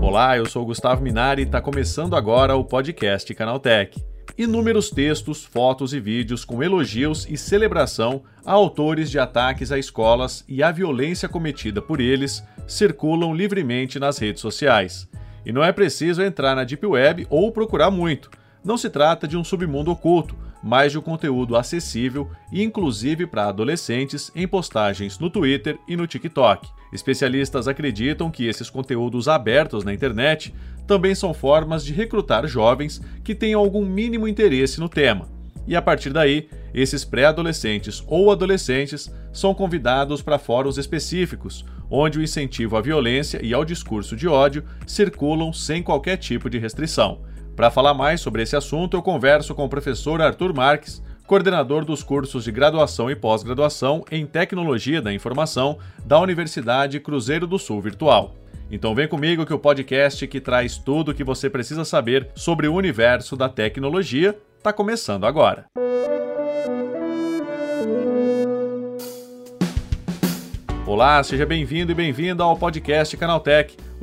Olá, eu sou Gustavo Minari e está começando agora o podcast Canaltech. Inúmeros textos, fotos e vídeos com elogios e celebração a autores de ataques a escolas e a violência cometida por eles circulam livremente nas redes sociais. E não é preciso entrar na Deep Web ou procurar muito. Não se trata de um submundo oculto, mas de um conteúdo acessível e inclusive para adolescentes em postagens no Twitter e no TikTok. Especialistas acreditam que esses conteúdos abertos na internet também são formas de recrutar jovens que tenham algum mínimo interesse no tema. E a partir daí, esses pré-adolescentes ou adolescentes são convidados para fóruns específicos, onde o incentivo à violência e ao discurso de ódio circulam sem qualquer tipo de restrição. Para falar mais sobre esse assunto, eu converso com o professor Arthur Marques, coordenador dos cursos de graduação e pós-graduação em Tecnologia da Informação da Universidade Cruzeiro do Sul Virtual. Então vem comigo que o podcast que traz tudo o que você precisa saber sobre o universo da tecnologia está começando agora. Olá, seja bem-vindo e bem-vinda ao podcast Canaltech,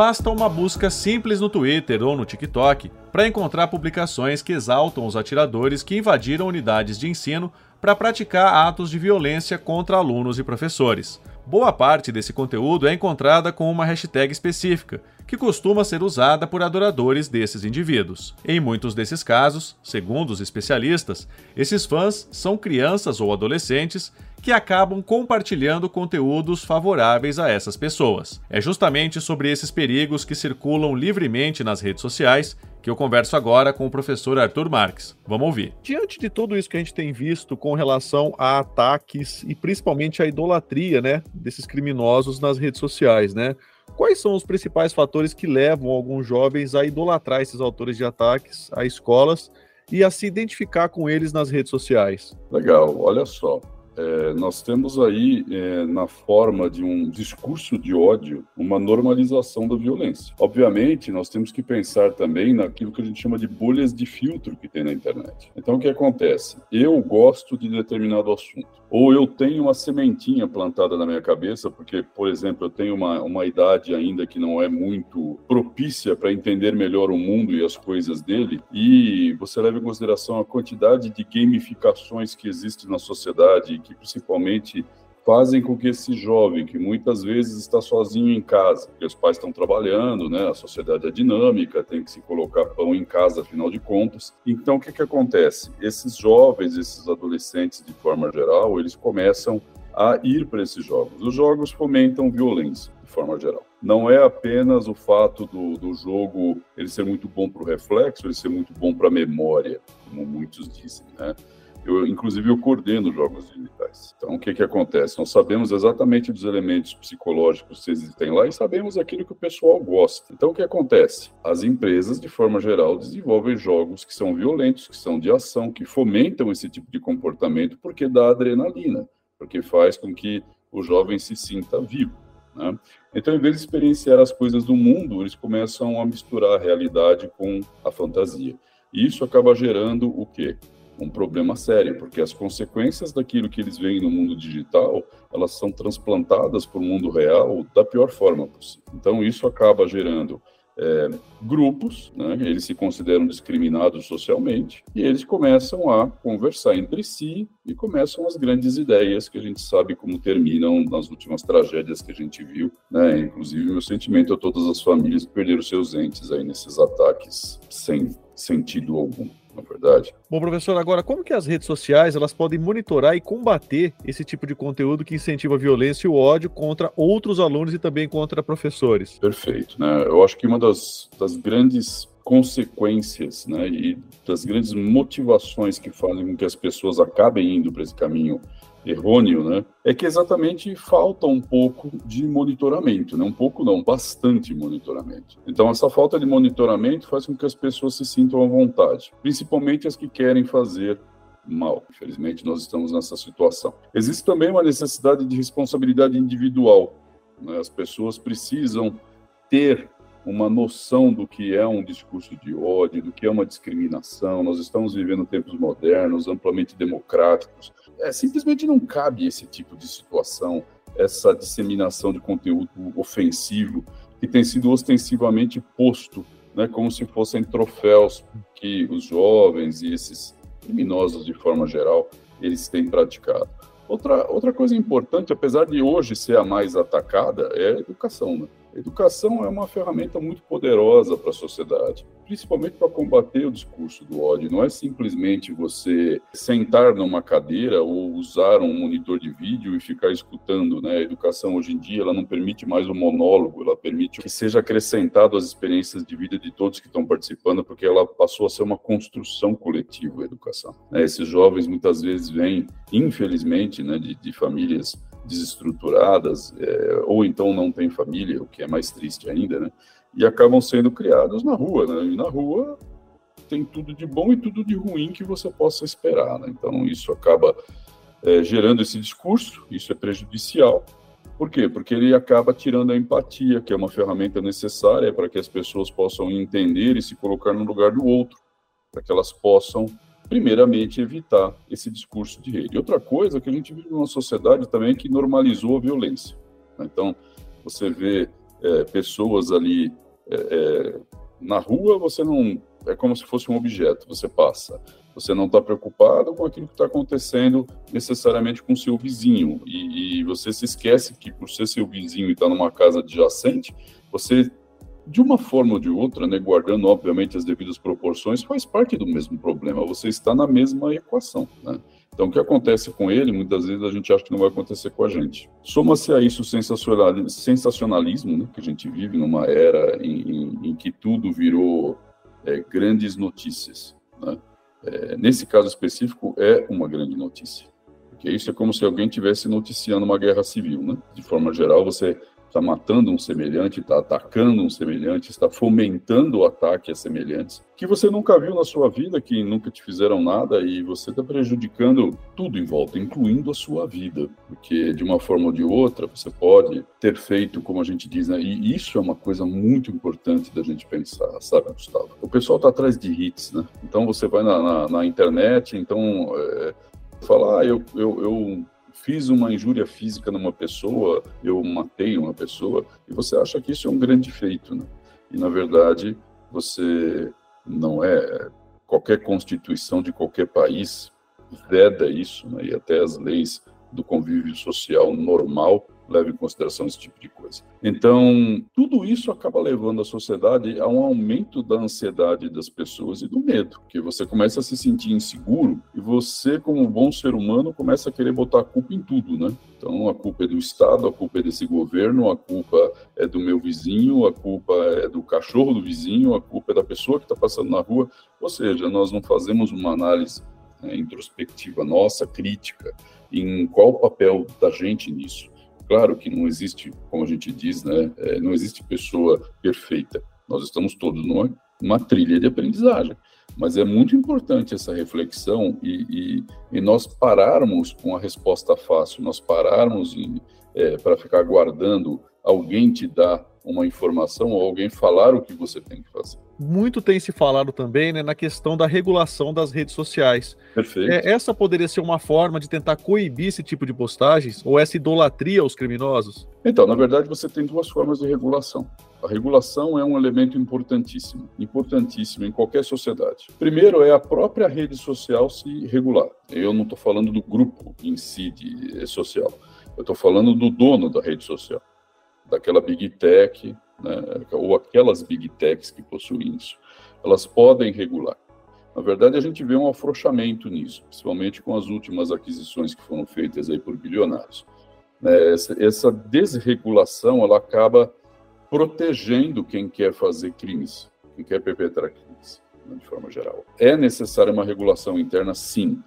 Basta uma busca simples no Twitter ou no TikTok para encontrar publicações que exaltam os atiradores que invadiram unidades de ensino para praticar atos de violência contra alunos e professores. Boa parte desse conteúdo é encontrada com uma hashtag específica, que costuma ser usada por adoradores desses indivíduos. Em muitos desses casos, segundo os especialistas, esses fãs são crianças ou adolescentes que acabam compartilhando conteúdos favoráveis a essas pessoas. É justamente sobre esses perigos que circulam livremente nas redes sociais que eu converso agora com o professor Arthur Marques. Vamos ouvir. Diante de tudo isso que a gente tem visto com relação a ataques e principalmente a idolatria, né, desses criminosos nas redes sociais, né? Quais são os principais fatores que levam alguns jovens a idolatrar esses autores de ataques a escolas e a se identificar com eles nas redes sociais? Legal, olha só. É, nós temos aí, é, na forma de um discurso de ódio, uma normalização da violência. Obviamente, nós temos que pensar também naquilo que a gente chama de bolhas de filtro que tem na internet. Então, o que acontece? Eu gosto de determinado assunto ou eu tenho uma sementinha plantada na minha cabeça, porque, por exemplo, eu tenho uma, uma idade ainda que não é muito propícia para entender melhor o mundo e as coisas dele, e você leva em consideração a quantidade de gamificações que existem na sociedade, que principalmente fazem com que esse jovem, que muitas vezes está sozinho em casa, porque os pais estão trabalhando, né, a sociedade é dinâmica, tem que se colocar pão em casa, afinal de contas. Então, o que, que acontece? Esses jovens, esses adolescentes, de forma geral, eles começam a ir para esses jogos. Os jogos fomentam violência, de forma geral. Não é apenas o fato do, do jogo ele ser muito bom para o reflexo, ele ser muito bom para a memória, como muitos dizem, né? Eu, inclusive, eu coordeno jogos digitais. Então, o que, que acontece? Nós sabemos exatamente dos elementos psicológicos que existem lá e sabemos aquilo que o pessoal gosta. Então, o que acontece? As empresas, de forma geral, desenvolvem jogos que são violentos, que são de ação, que fomentam esse tipo de comportamento porque dá adrenalina, porque faz com que o jovem se sinta vivo. Né? Então, em vez de experienciar as coisas do mundo, eles começam a misturar a realidade com a fantasia. E isso acaba gerando o quê? Um problema sério, porque as consequências daquilo que eles veem no mundo digital, elas são transplantadas para o mundo real da pior forma possível. Então, isso acaba gerando é, grupos, né, eles se consideram discriminados socialmente, e eles começam a conversar entre si e começam as grandes ideias que a gente sabe como terminam nas últimas tragédias que a gente viu, né, inclusive meu sentimento a todas as famílias que perderam seus entes aí nesses ataques sem sentido algum na verdade. Bom, professor, agora como que as redes sociais elas podem monitorar e combater esse tipo de conteúdo que incentiva a violência e o ódio contra outros alunos e também contra professores? Perfeito, né? Eu acho que uma das, das grandes consequências né, e das grandes motivações que fazem com que as pessoas acabem indo para esse caminho errôneo, né, é que exatamente falta um pouco de monitoramento, né? um pouco não, bastante monitoramento. Então essa falta de monitoramento faz com que as pessoas se sintam à vontade, principalmente as que querem fazer mal. Infelizmente nós estamos nessa situação. Existe também uma necessidade de responsabilidade individual. Né? As pessoas precisam ter uma noção do que é um discurso de ódio, do que é uma discriminação. Nós estamos vivendo tempos modernos, amplamente democráticos. É, simplesmente não cabe esse tipo de situação, essa disseminação de conteúdo ofensivo que tem sido ostensivamente posto, né, como se fossem troféus que os jovens e esses criminosos de forma geral eles têm praticado. Outra, outra coisa importante, apesar de hoje ser a mais atacada, é a educação. Né? Educação é uma ferramenta muito poderosa para a sociedade, principalmente para combater o discurso do ódio. Não é simplesmente você sentar numa cadeira ou usar um monitor de vídeo e ficar escutando. Né? A educação hoje em dia ela não permite mais o um monólogo, ela permite que seja acrescentado às experiências de vida de todos que estão participando, porque ela passou a ser uma construção coletiva a educação. Né? Esses jovens muitas vezes vêm, infelizmente, né, de, de famílias desestruturadas, é, ou então não têm família, o que é mais triste ainda, né? E acabam sendo criados na rua, né? E na rua tem tudo de bom e tudo de ruim que você possa esperar, né? Então isso acaba é, gerando esse discurso, isso é prejudicial. Por quê? Porque ele acaba tirando a empatia, que é uma ferramenta necessária para que as pessoas possam entender e se colocar no lugar do outro, para que elas possam primeiramente, evitar esse discurso de rede. Outra coisa que a gente vive numa sociedade também que normalizou a violência. Né? Então, você vê é, pessoas ali é, é, na rua, você não. É como se fosse um objeto, você passa. Você não está preocupado com aquilo que está acontecendo necessariamente com seu vizinho. E, e, você se esquece que, por ser seu vizinho e estar tá numa casa adjacente, você de uma forma ou de outra, né, guardando obviamente as devidas proporções, faz parte do mesmo problema. Você está na mesma equação. Né? Então, o que acontece com ele, muitas vezes a gente acha que não vai acontecer com a gente. Soma-se a isso o sensacionalismo, né, que a gente vive numa era em, em, em que tudo virou é, grandes notícias. Né? É, nesse caso específico, é uma grande notícia. Porque isso é como se alguém tivesse noticiando uma guerra civil. Né? De forma geral, você está matando um semelhante, está atacando um semelhante, está fomentando o ataque a semelhantes, que você nunca viu na sua vida, que nunca te fizeram nada e você está prejudicando tudo em volta, incluindo a sua vida, porque de uma forma ou de outra você pode ter feito, como a gente diz, né? e isso é uma coisa muito importante da gente pensar, sabe, Gustavo? O pessoal está atrás de hits, né? Então você vai na, na, na internet, então é, falar, ah, eu, eu, eu fiz uma injúria física numa pessoa, eu matei uma pessoa, e você acha que isso é um grande feito, né? E na verdade, você não é qualquer constituição de qualquer país veda isso, né? E até as leis do convívio social normal leva em consideração esse tipo de coisa. Então, tudo isso acaba levando a sociedade a um aumento da ansiedade das pessoas e do medo, que você começa a se sentir inseguro e você, como bom ser humano, começa a querer botar a culpa em tudo, né? Então, a culpa é do Estado, a culpa é desse governo, a culpa é do meu vizinho, a culpa é do cachorro do vizinho, a culpa é da pessoa que está passando na rua. Ou seja, nós não fazemos uma análise né, introspectiva nossa, crítica, em qual o papel da gente nisso. Claro que não existe, como a gente diz, né, é, não existe pessoa perfeita. Nós estamos todos numa, numa trilha de aprendizagem. Mas é muito importante essa reflexão e, e, e nós pararmos com a resposta fácil, nós pararmos é, para ficar aguardando alguém te dar uma informação ou alguém falar o que você tem que fazer. Muito tem se falado também né, na questão da regulação das redes sociais. Perfeito. É, essa poderia ser uma forma de tentar coibir esse tipo de postagens ou essa idolatria aos criminosos? Então, na verdade, você tem duas formas de regulação. A regulação é um elemento importantíssimo, importantíssimo em qualquer sociedade. Primeiro é a própria rede social se regular. Eu não estou falando do grupo em si de, social, eu estou falando do dono da rede social daquela big tech, né, ou aquelas big techs que possuem isso, elas podem regular. Na verdade, a gente vê um afrouxamento nisso, principalmente com as últimas aquisições que foram feitas aí por bilionários. Né, essa, essa desregulação, ela acaba protegendo quem quer fazer crimes, quem quer perpetrar crimes, né, de forma geral. É necessária uma regulação interna, sim.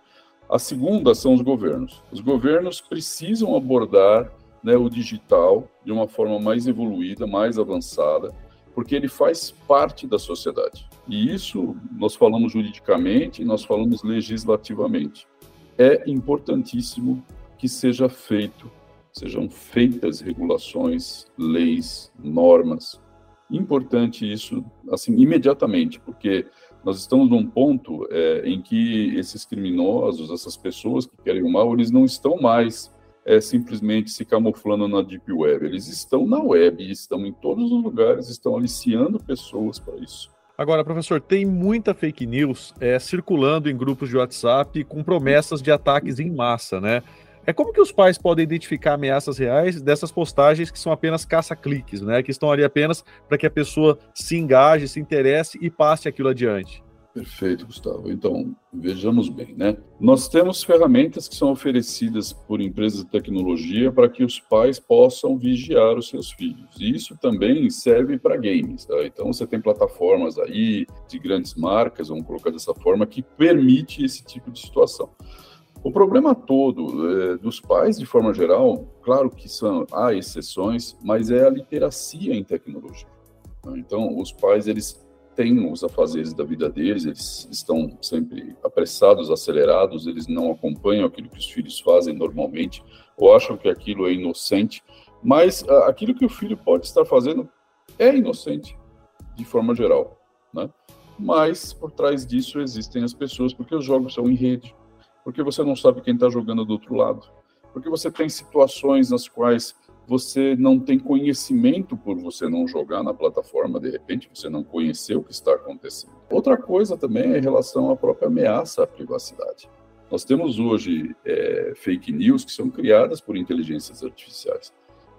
A segunda são os governos. Os governos precisam abordar né, o digital de uma forma mais evoluída, mais avançada, porque ele faz parte da sociedade. E isso nós falamos juridicamente, nós falamos legislativamente. É importantíssimo que seja feito, sejam feitas regulações, leis, normas. Importante isso, assim, imediatamente, porque nós estamos num ponto é, em que esses criminosos, essas pessoas que querem o mal, eles não estão mais é, simplesmente se camuflando na Deep Web. Eles estão na web, estão em todos os lugares, estão aliciando pessoas para isso. Agora, professor, tem muita fake news é, circulando em grupos de WhatsApp com promessas de ataques em massa, né? É como que os pais podem identificar ameaças reais dessas postagens que são apenas caça-cliques, né? Que estão ali apenas para que a pessoa se engaje, se interesse e passe aquilo adiante. Perfeito, Gustavo. Então, vejamos bem, né? Nós temos ferramentas que são oferecidas por empresas de tecnologia para que os pais possam vigiar os seus filhos. E isso também serve para games, tá? Então, você tem plataformas aí de grandes marcas, vamos colocar dessa forma, que permite esse tipo de situação. O problema todo é, dos pais, de forma geral, claro que são, há exceções, mas é a literacia em tecnologia. Né? Então, os pais, eles têm os afazeres da vida deles, eles estão sempre apressados, acelerados, eles não acompanham aquilo que os filhos fazem normalmente, ou acham que aquilo é inocente, mas aquilo que o filho pode estar fazendo é inocente, de forma geral, né? Mas, por trás disso, existem as pessoas, porque os jogos são em rede, porque você não sabe quem está jogando do outro lado, porque você tem situações nas quais você não tem conhecimento por você não jogar na plataforma, de repente você não conheceu o que está acontecendo. Outra coisa também é em relação à própria ameaça à privacidade. Nós temos hoje é, fake news que são criadas por inteligências artificiais.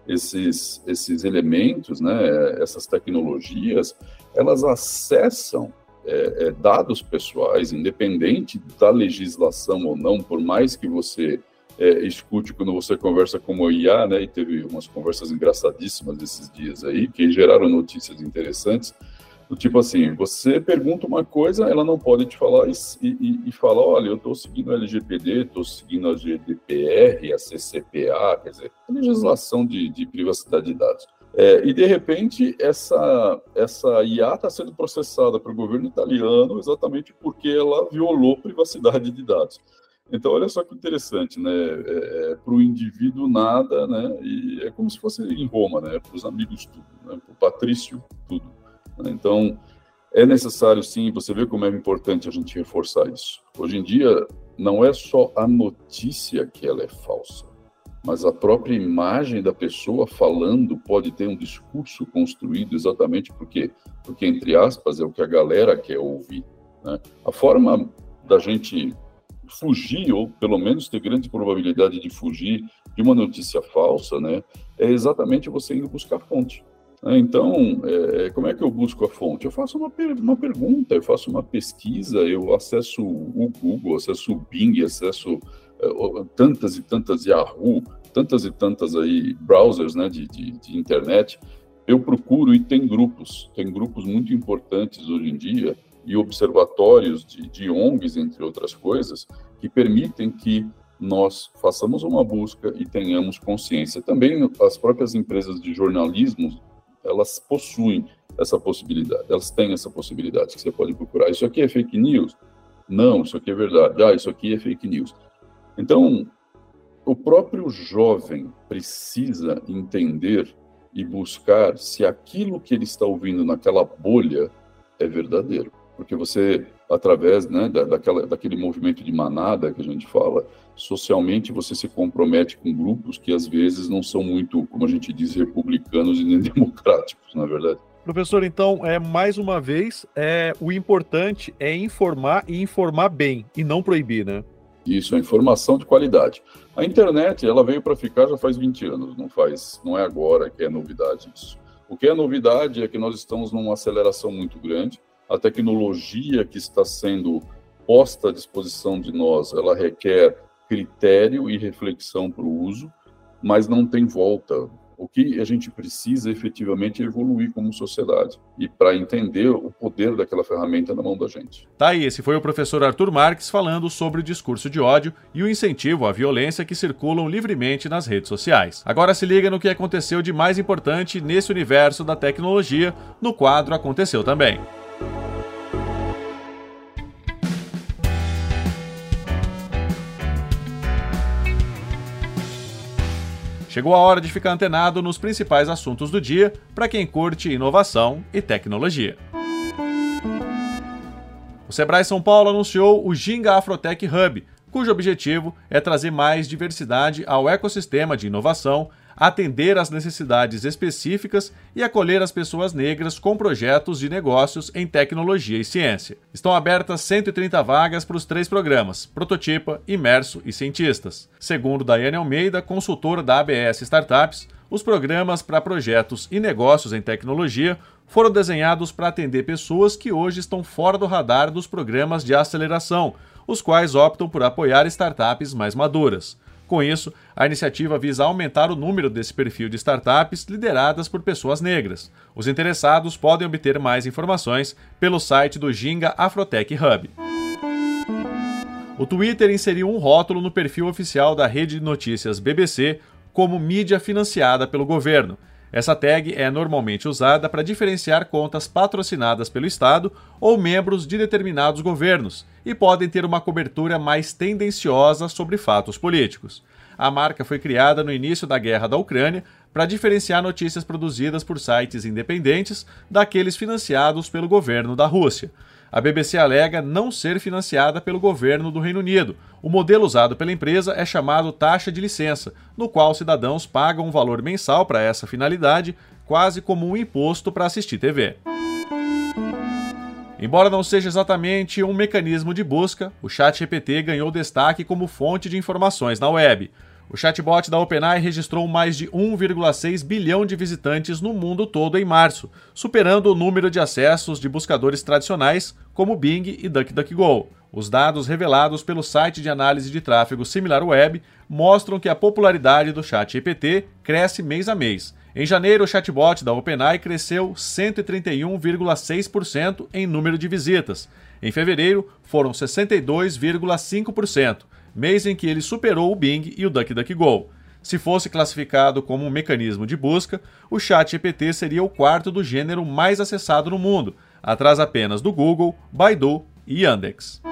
Esses, esses elementos, né, essas tecnologias, elas acessam é, é, dados pessoais, independente da legislação ou não, por mais que você é, escute quando você conversa com o IA, né, e teve umas conversas engraçadíssimas esses dias aí, que geraram notícias interessantes, do tipo assim, você pergunta uma coisa, ela não pode te falar e, e, e fala, olha, eu estou seguindo a LGPD, estou seguindo a GDPR, a CCPA, quer dizer, a legislação de, de privacidade de dados. É, e de repente essa essa IA está sendo processada pelo governo italiano exatamente porque ela violou privacidade de dados. Então olha só que interessante, né? É, é para o indivíduo nada, né? E é como se fosse em Roma, né? Para os amigos tudo, né? para o patrício tudo. Né? Então é necessário sim. Você vê como é importante a gente reforçar isso. Hoje em dia não é só a notícia que ela é falsa mas a própria imagem da pessoa falando pode ter um discurso construído exatamente porque, porque entre aspas, é o que a galera quer ouvir. Né? A forma da gente fugir, ou pelo menos ter grande probabilidade de fugir de uma notícia falsa, né, é exatamente você indo buscar fonte. Né? Então, é, como é que eu busco a fonte? Eu faço uma, per uma pergunta, eu faço uma pesquisa, eu acesso o Google, acesso o Bing, acesso é, tantas e tantas Yahoo, tantas e tantas aí browsers né, de, de, de, internet, eu procuro e tem grupos, tem grupos muito importantes hoje em dia e observatórios de, de ONGs, entre outras coisas, que permitem que nós façamos uma busca e tenhamos consciência. Também as próprias empresas de jornalismo, elas possuem essa possibilidade, elas têm essa possibilidade que você pode procurar. Isso aqui é fake news? Não, isso aqui é verdade. Ah, isso aqui é fake news. Então, o próprio jovem precisa entender e buscar se aquilo que ele está ouvindo naquela bolha é verdadeiro. Porque você, através né, daquela, daquele movimento de manada que a gente fala, socialmente você se compromete com grupos que às vezes não são muito, como a gente diz, republicanos e nem democráticos, na é verdade. Professor, então, é mais uma vez, é o importante é informar e informar bem e não proibir, né? Isso, a informação de qualidade. A internet, ela veio para ficar já faz 20 anos, não faz, não é agora que é novidade isso. O que é novidade é que nós estamos numa aceleração muito grande. A tecnologia que está sendo posta à disposição de nós, ela requer critério e reflexão para o uso, mas não tem volta. O que a gente precisa efetivamente é evoluir como sociedade e para entender o poder daquela ferramenta na mão da gente. Tá aí, esse foi o professor Arthur Marques falando sobre o discurso de ódio e o incentivo à violência que circulam livremente nas redes sociais. Agora se liga no que aconteceu de mais importante nesse universo da tecnologia no quadro Aconteceu também. Chegou a hora de ficar antenado nos principais assuntos do dia para quem curte inovação e tecnologia. O Sebrae São Paulo anunciou o Ginga Afrotech Hub, cujo objetivo é trazer mais diversidade ao ecossistema de inovação atender às necessidades específicas e acolher as pessoas negras com projetos de negócios em tecnologia e ciência. Estão abertas 130 vagas para os três programas: Prototipa, Imerso e Cientistas. Segundo Daiane Almeida, consultora da ABS Startups, os programas para projetos e negócios em tecnologia foram desenhados para atender pessoas que hoje estão fora do radar dos programas de aceleração, os quais optam por apoiar startups mais maduras. Com isso, a iniciativa visa aumentar o número desse perfil de startups lideradas por pessoas negras. Os interessados podem obter mais informações pelo site do Ginga Afrotech Hub. O Twitter inseriu um rótulo no perfil oficial da rede de notícias BBC como mídia financiada pelo governo. Essa tag é normalmente usada para diferenciar contas patrocinadas pelo Estado ou membros de determinados governos e podem ter uma cobertura mais tendenciosa sobre fatos políticos. A marca foi criada no início da guerra da Ucrânia para diferenciar notícias produzidas por sites independentes daqueles financiados pelo governo da Rússia a BBC alega não ser financiada pelo governo do Reino Unido. O modelo usado pela empresa é chamado taxa de licença, no qual cidadãos pagam um valor mensal para essa finalidade, quase como um imposto para assistir TV. Embora não seja exatamente um mecanismo de busca, o ChatGPT ganhou destaque como fonte de informações na web. O chatbot da OpenAI registrou mais de 1,6 bilhão de visitantes no mundo todo em março, superando o número de acessos de buscadores tradicionais como Bing e DuckDuckGo. Os dados revelados pelo site de análise de tráfego SimilarWeb mostram que a popularidade do ChatGPT cresce mês a mês. Em janeiro, o chatbot da OpenAI cresceu 131,6% em número de visitas. Em fevereiro, foram 62,5% mês em que ele superou o Bing e o DuckDuckGo. Se fosse classificado como um mecanismo de busca, o ChatGPT seria o quarto do gênero mais acessado no mundo, atrás apenas do Google, Baidu e Yandex.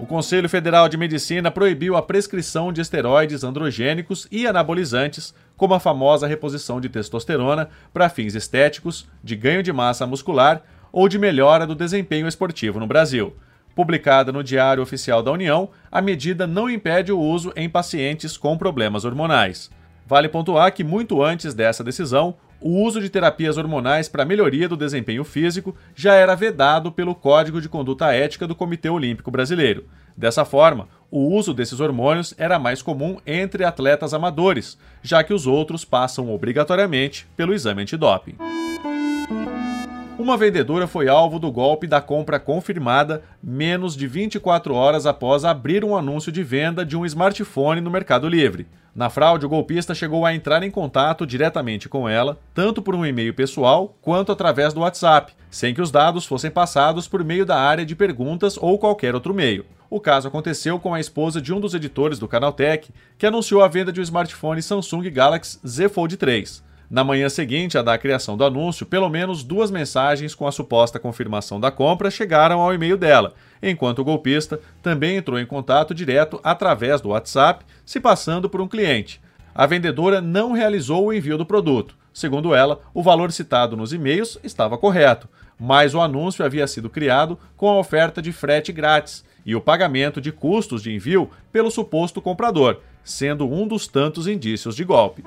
O Conselho Federal de Medicina proibiu a prescrição de esteroides androgênicos e anabolizantes, como a famosa reposição de testosterona, para fins estéticos, de ganho de massa muscular ou de melhora do desempenho esportivo no Brasil. Publicada no Diário Oficial da União, a medida não impede o uso em pacientes com problemas hormonais. Vale pontuar que, muito antes dessa decisão, o uso de terapias hormonais para melhoria do desempenho físico já era vedado pelo Código de Conduta Ética do Comitê Olímpico Brasileiro. Dessa forma, o uso desses hormônios era mais comum entre atletas amadores, já que os outros passam obrigatoriamente pelo exame antidoping. Uma vendedora foi alvo do golpe da compra confirmada menos de 24 horas após abrir um anúncio de venda de um smartphone no Mercado Livre. Na fraude, o golpista chegou a entrar em contato diretamente com ela, tanto por um e-mail pessoal quanto através do WhatsApp, sem que os dados fossem passados por meio da área de perguntas ou qualquer outro meio. O caso aconteceu com a esposa de um dos editores do Canaltech, que anunciou a venda de um smartphone Samsung Galaxy Z Fold 3. Na manhã seguinte à da criação do anúncio, pelo menos duas mensagens com a suposta confirmação da compra chegaram ao e-mail dela, enquanto o golpista também entrou em contato direto através do WhatsApp, se passando por um cliente. A vendedora não realizou o envio do produto. Segundo ela, o valor citado nos e-mails estava correto, mas o anúncio havia sido criado com a oferta de frete grátis e o pagamento de custos de envio pelo suposto comprador, sendo um dos tantos indícios de golpe.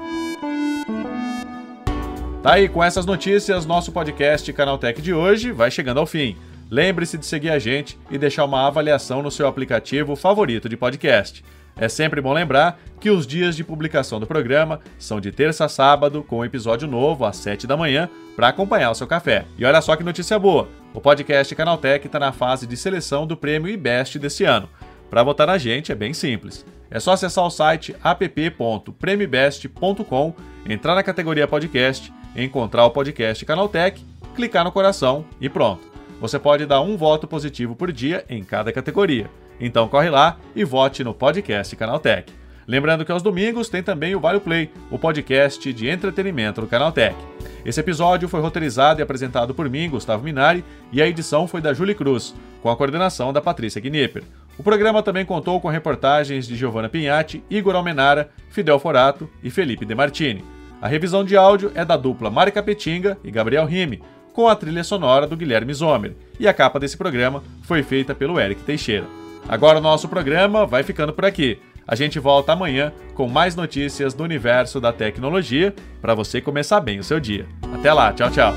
Tá aí, com essas notícias, nosso podcast Canaltech de hoje vai chegando ao fim. Lembre-se de seguir a gente e deixar uma avaliação no seu aplicativo favorito de podcast. É sempre bom lembrar que os dias de publicação do programa são de terça a sábado, com um episódio novo às 7 da manhã, para acompanhar o seu café. E olha só que notícia boa: o podcast Canaltech está na fase de seleção do prêmio IBEST desse ano. Para votar na gente é bem simples. É só acessar o site app.premibest.com, entrar na categoria podcast, encontrar o podcast Canaltech, clicar no coração e pronto. Você pode dar um voto positivo por dia em cada categoria. Então corre lá e vote no podcast Canaltech. Lembrando que aos domingos tem também o Vale Play, o podcast de entretenimento do Canaltech. Esse episódio foi roteirizado e apresentado por mim, Gustavo Minari, e a edição foi da Julie Cruz, com a coordenação da Patrícia Gnipper. O programa também contou com reportagens de Giovanna Pinhatti, Igor Almenara, Fidel Forato e Felipe De Martini. A revisão de áudio é da dupla Mari Capetinga e Gabriel Rime, com a trilha sonora do Guilherme Zomer, e a capa desse programa foi feita pelo Eric Teixeira. Agora o nosso programa vai ficando por aqui. A gente volta amanhã com mais notícias do universo da tecnologia para você começar bem o seu dia. Até lá, tchau, tchau.